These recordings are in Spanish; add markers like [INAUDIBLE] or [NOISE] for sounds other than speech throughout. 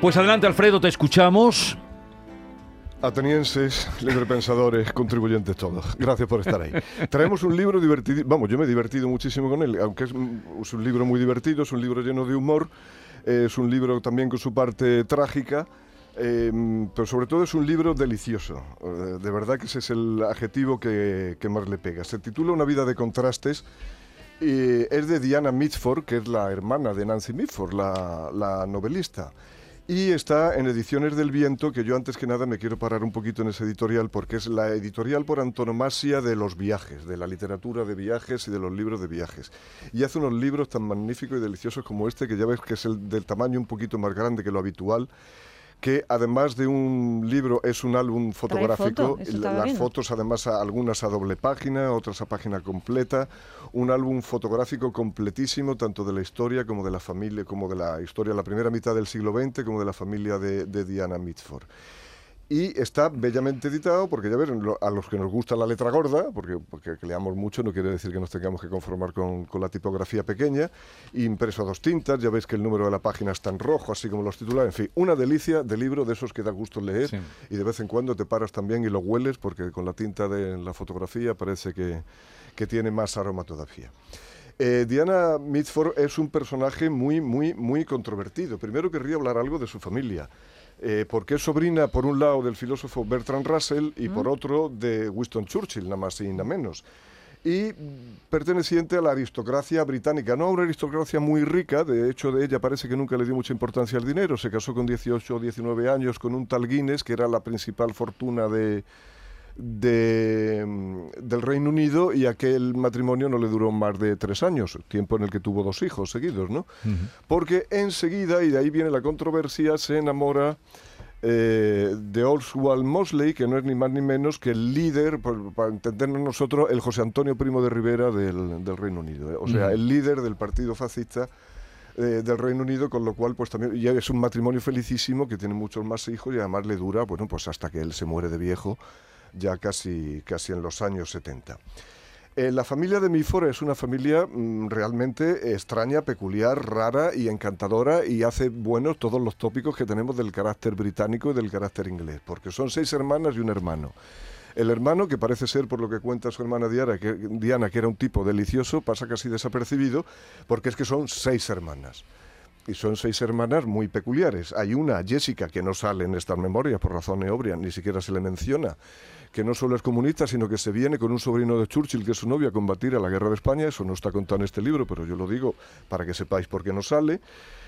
Pues adelante, Alfredo, te escuchamos. Atenienses, librepensadores, contribuyentes todos. Gracias por estar ahí. Traemos un libro divertido. Vamos, yo me he divertido muchísimo con él, aunque es un, es un libro muy divertido, es un libro lleno de humor, eh, es un libro también con su parte trágica. eh, pero sobre todo es un libro delicioso. Eh, de verdad que ese es el adjetivo que, que más le pega. Se titula Una vida de contrastes. y es de Diana Mitford, que es la hermana de Nancy Mitford, la, la novelista. Y está en Ediciones del Viento, que yo antes que nada me quiero parar un poquito en ese editorial, porque es la editorial por antonomasia de los viajes, de la literatura de viajes y de los libros de viajes. Y hace unos libros tan magníficos y deliciosos como este, que ya ves que es el del tamaño un poquito más grande que lo habitual, que además de un libro es un álbum fotográfico, foto, las fotos además a- algunas a doble página, otras a página completa, un álbum fotográfico completísimo tanto de la historia como de la familia, como de la historia de la primera mitad del siglo XX, como de la familia de, de Diana Mitford. Y está bellamente editado, porque ya ven, lo- a los que nos gusta la letra gorda, porque, porque que leamos mucho no quiere decir que nos tengamos que conformar con, con la tipografía pequeña, impreso a dos tintas, ya veis que el número de la página está en rojo, así como los titulares, en fin, una delicia de libro de esos que da gusto leer Sí. y de vez en cuando te paras también y lo hueles, porque con la tinta de la fotografía parece que, que tiene más aroma todavía. Eh, Diana Mitford es un personaje muy, muy, muy controvertido. Primero querría hablar algo de su familia, eh, porque es sobrina, por un lado, del filósofo Bertrand Russell y por otro de Winston Churchill, nada más y nada menos. Y mm, perteneciente a la aristocracia británica, no a una aristocracia muy rica, de hecho de ella parece que nunca le dio mucha importancia al dinero, se casó con 18 o 19 años con un tal Guinness, que era la principal fortuna de, de, mm, del Reino Unido y aquel matrimonio no le duró más de tres años, tiempo en el que tuvo dos hijos seguidos, ¿no? Porque enseguida, y de ahí viene la controversia, se enamora eh, de Oswald Mosley, que no es ni más ni menos que el líder, por- para entendernos nosotros, el José Antonio Primo de Rivera del, del Reino Unido, ¿eh? o sea, el líder del partido fascista eh, del Reino Unido, con lo cual pues también ya es un matrimonio felicísimo que tiene muchos más hijos y además le dura, bueno, pues hasta que él se muere de viejo, ya casi, casi en los años 70. Eh, la familia de Milford es una familia mm, realmente extraña, peculiar, rara y encantadora y hace buenos todos los tópicos que tenemos del carácter británico y del carácter inglés, porque son seis hermanas y un hermano. El hermano, que parece ser, por lo que cuenta su hermana Diana que, Diana, que era un tipo delicioso, pasa casi desapercibido, porque es que son seis hermanas. Y son seis hermanas muy peculiares. Hay una, Jessica, que no sale en estas memorias por razones obvias, ni siquiera se le menciona, que no solo es comunista, sino que se viene con un sobrino de Churchill, que es su novio, a combatir a la guerra de España. Eso no está contado en este libro, pero yo lo digo para que sepáis por qué no sale.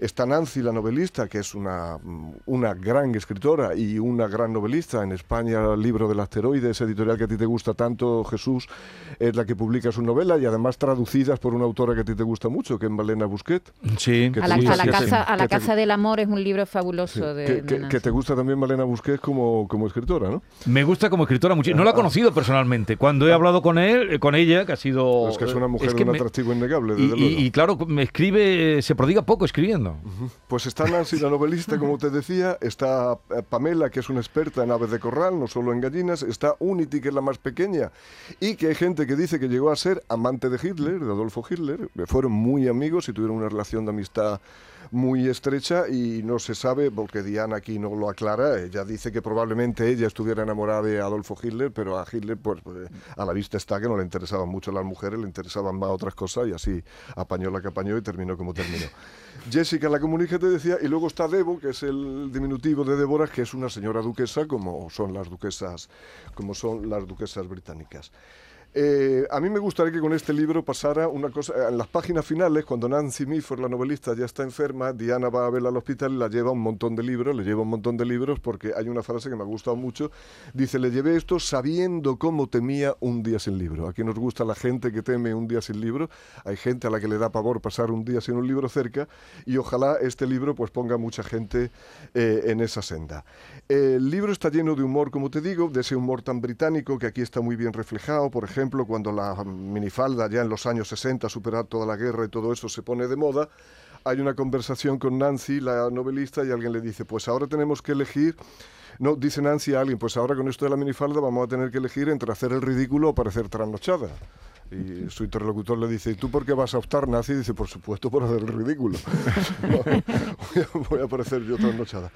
Está Nancy, la novelista, que es una, mm, una gran escritora y una gran novelista. En España, el libro del asteroide, ese editorial que a ti te gusta tanto, Jesús, es la que publica su novela y además traducidas por una autora que a ti te gusta mucho, que es Malena Busquet. Sí. Que A la, a la casa, a la te- casa del amor es un libro Sí, fabuloso de, que, de que- que te gusta también Malena Busquets como, como escritora, ¿no? Me gusta como escritora muchísimo. No la he conocido personalmente. Cuando he hablado con él, eh, con ella, que ha sido. es que es una mujer es que de un me- atractivo innegable, y, desde y- luego. y claro, me escribe, se prodiga poco escribiendo. Pues está Nancy, la novelista, como te decía, está eh, Pamela, que es una experta en aves de corral, no solo en gallinas, está Unity, que es la más pequeña, y que hay gente que dice que llegó a ser amante de Hitler, de Adolfo Hitler, eh, fueron muy amigos y tuvieron una relación de amistad muy estrecha y no se sabe, porque Diana aquí no lo aclara, ella dice que probablemente ella estuviera enamorada de Adolfo Hitler, pero a Hitler, pues, pues, a la vista está que no le interesaban mucho las mujeres, le interesaban más otras cosas y así apañó la que apañó y terminó como terminó. [LAUGHS] Jessica, la comunica, te decía, y luego está Debo, que es el diminutivo de Débora, que es una señora duquesa, como son las duquesas, como son las duquesas británicas. Eh, a mí me gustaría que con este libro pasara una cosa. En las páginas finales, cuando Nancy Mifford, la novelista, ya está enferma, Diana va a verla al hospital y la lleva un montón de libros, le lleva un montón de libros porque hay una frase que me ha gustado mucho. Dice, le llevé esto sabiendo cómo temía un día sin libro. Aquí nos gusta la gente que teme un día sin libro. Hay gente a la que le da pavor pasar un día sin un libro cerca y ojalá este libro pues ponga mucha gente eh, en esa senda. El libro está lleno de humor, como te digo, de ese humor tan británico que aquí está muy bien reflejado. Por ejemplo, ejemplo, cuando la minifalda ya en los años 60, superar toda la guerra y todo eso se pone de moda, hay una conversación con Nancy, la novelista, y alguien le dice, pues ahora tenemos que elegir no, dice Nancy a alguien, pues ahora con esto de la minifalda vamos a tener que elegir entre hacer el ridículo o parecer trasnochada. Y su interlocutor le dice, ¿y tú por qué vas a optar, Nancy? Y dice, por supuesto, por hacer el ridículo. [LAUGHS] voy, a, parecer yo trasnochada.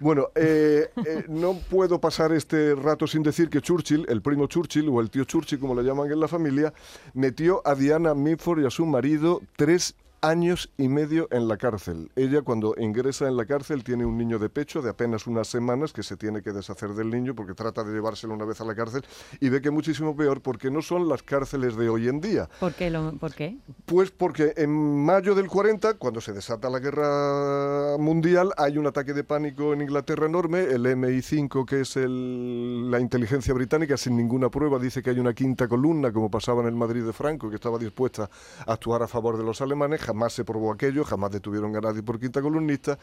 Bueno, eh, eh, no puedo pasar este rato sin decir que Churchill, el primo Churchill, o el tío Churchill, como le llaman en la familia, metió a Diana Mitford y a su marido tres años y medio en la cárcel. Ella cuando ingresa en la cárcel tiene un niño de pecho de apenas unas semanas que se tiene que deshacer del niño porque trata de llevárselo una vez a la cárcel y ve que muchísimo peor porque no son las cárceles de hoy en día. ¿Por qué? ¿Por qué? Pues porque en mayo del 40, cuando se desata la guerra mundial, hay un ataque de pánico en Inglaterra enorme. El MI5, que es la inteligencia británica, sin ninguna prueba, dice que hay una quinta columna, como pasaba en el Madrid de Franco, que estaba dispuesta a actuar a favor de los alemanes jamás se probó aquello, jamás detuvieron a nadie por quinta columnista,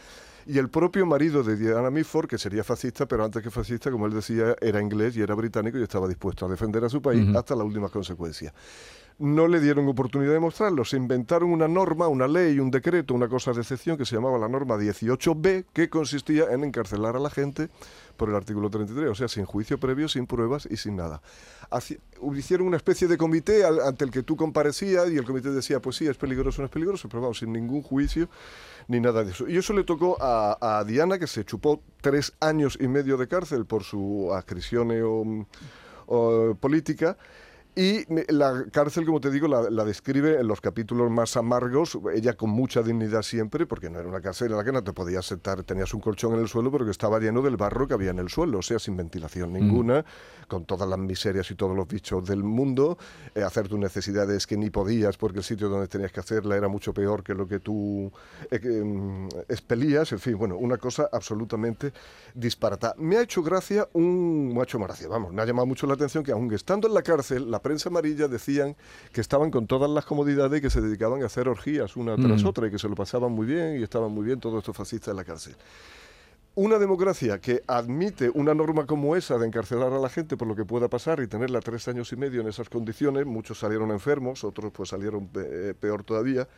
y el propio marido de Diana Mitford, que sería fascista, pero antes que fascista, como él decía, era inglés y era británico y estaba dispuesto a defender a su país hasta la última consecuencia no le dieron oportunidad de mostrarlo. Se inventaron una norma, una ley, un decreto, una cosa de excepción que se llamaba la norma 18b, que consistía en encarcelar a la gente por el artículo 33, o sea, sin juicio previo, sin pruebas y sin nada. hicieron una especie de comité ante el que tú comparecías y el comité decía, pues sí, es peligroso, no es peligroso, pero vamos, sin ningún juicio ni nada de eso. Y eso le tocó a, Diana, que se chupó tres años y medio de cárcel por su adscripción política. Y la cárcel, como te digo, la, describe en los capítulos más amargos, ella con mucha dignidad siempre, porque no era una cárcel en la que no te podías sentar, tenías un colchón en el suelo, pero que estaba lleno del barro que había en el suelo, o sea, sin ventilación ninguna, con todas las miserias y todos los bichos del mundo, eh, hacer tus necesidades que ni podías, porque el sitio donde tenías que hacerla era mucho peor que lo que tú eh, mm, expelías, en fin, bueno, una cosa absolutamente disparata. Me ha hecho gracia un... me ha hecho gracia, vamos, me ha llamado mucho la atención que aunque estando en la cárcel, la prensa amarilla decían que estaban con todas las comodidades y que se dedicaban a hacer orgías una tras mm. otra y que se lo pasaban muy bien y estaban muy bien todos estos fascistas en la cárcel. Una democracia que admite una norma como esa de encarcelar a la gente por lo que pueda pasar y tenerla tres años y medio en esas condiciones, muchos salieron enfermos, otros pues salieron eh, peor todavía,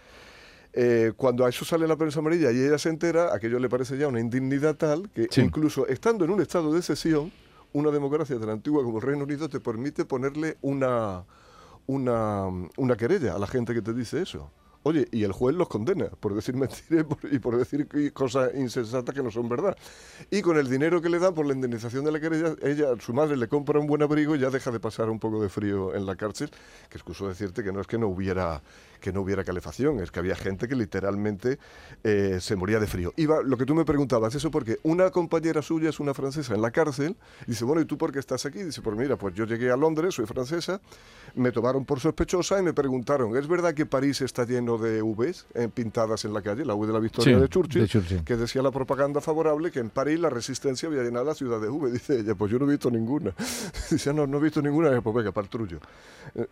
eh, cuando a eso sale la prensa amarilla y ella se entera, aquello le parece ya una indignidad tal que incluso estando en un estado de sesión, una democracia tan antigua como el Reino Unido te permite ponerle una, una, una querella a la gente que te dice eso. Oye, y el juez los condena por decir [LAUGHS] mentiras y por decir cosas insensatas que no son verdad. Y con el dinero que le dan por la indemnización de la querella, ella, su madre le compra un buen abrigo y ya deja de pasar un poco de frío en la cárcel, que excuso decirte que no es que no hubiera que no hubiera calefacción, es que había gente que literalmente eh, se moría de frío. Iba, lo que tú me preguntabas, eso porque una compañera suya es una francesa en la cárcel, dice, bueno, ¿y tú por qué estás aquí? dice, pues mira, pues yo llegué a Londres, soy francesa, me tomaron por sospechosa y me preguntaron, ¿es verdad que París está lleno de Vs eh, pintadas en la calle, la V de la Victoria de, Churchill, que decía la propaganda favorable que en París la resistencia había llenado la ciudad de V? Dice ella, pues yo no he visto ninguna. [LAUGHS] dice, no, no he visto ninguna, pues venga, para el trullo.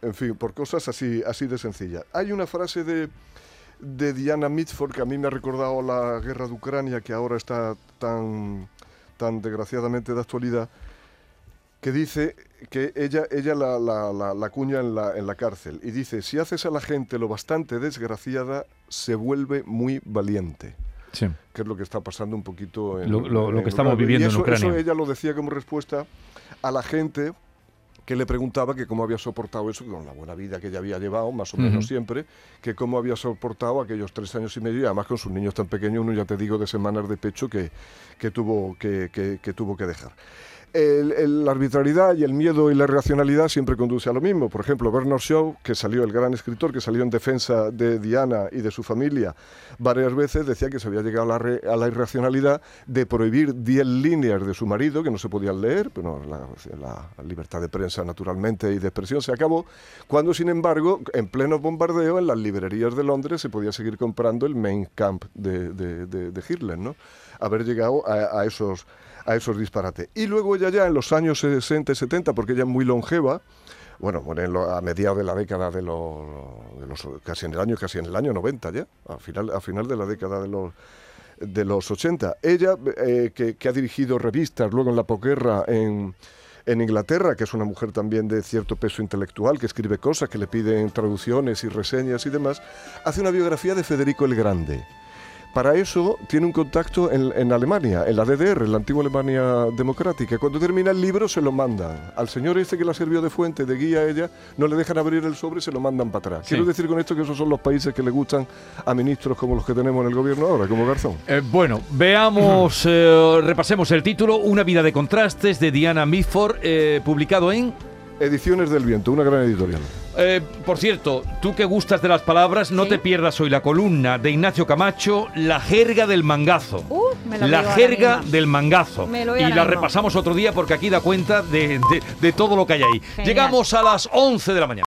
En fin, por cosas así, así de sencillas. Hay una una frase de, de Diana Mitford que a mí me ha recordado la guerra de Ucrania, que ahora está tan, tan desgraciadamente de actualidad, que dice que ella, ella la, la, la, cuña en la, en la cárcel y dice, si haces a la gente lo bastante desgraciada, se vuelve muy valiente. Sí. Que es lo que está pasando un poquito en lo, lo, que estamos viviendo en Ucrania. Eso ella lo decía como respuesta a la gente que le preguntaba que cómo había soportado eso, con la buena vida que ella había llevado, más o menos siempre, que cómo había soportado aquellos tres años y medio, y además con sus niños tan pequeños, uno ya te digo de semanas de pecho que, que tuvo, que, que, tuvo que dejar. La arbitrariedad y el miedo y la irracionalidad siempre conduce a lo mismo. Por ejemplo, Bernard Shaw, que salió, el gran escritor, que salió en defensa de Diana y de su familia varias veces, decía que se había llegado a la, re- a la irracionalidad de prohibir 10 líneas de su marido que no se podían leer, pero la, la libertad de prensa, naturalmente, y de expresión se acabó, cuando, sin embargo, en pleno bombardeo, en las librerías de Londres se podía seguir comprando el Mein Kampf de, de, de- Hitler, ¿no? Haber llegado a esos a esos disparates. Y luego ella ya en los años 60 y 70, porque ella es muy longeva, bueno, a mediados de la década de los, de los- casi en el año, casi en el año 90 ya, a final, a final de la década de los de los 80. Ella, eh, que, que ha dirigido revistas luego en la posguerra en, en Inglaterra, que es una mujer también de cierto peso intelectual, que escribe cosas, que le piden traducciones y reseñas y demás, hace una biografía de Federico el Grande. Para eso tiene un contacto en, en Alemania, en la DDR, en la antigua Alemania democrática. Cuando termina el libro se lo mandan. Al señor este que la sirvió de fuente, de guía a ella, no le dejan abrir el sobre y se lo mandan para atrás. Sí. Quiero decir con esto que esos son los países que le gustan a ministros como los que tenemos en el gobierno ahora, como Garzón. Eh, bueno, veamos, [LAUGHS] eh, repasemos el título, Una vida de contrastes de Diana Mitford, eh, publicado en... Ediciones del Viento, una gran editorial. Eh, por cierto, tú que gustas de las palabras, no Sí. te pierdas hoy la columna de Ignacio Camacho, La jerga del mangazo. Uh, me lo la jerga del mangazo. Me lo y la mismo. repasamos otro día porque aquí da cuenta de, de- de todo lo que hay ahí. Genial. Llegamos a las 11 de la mañana.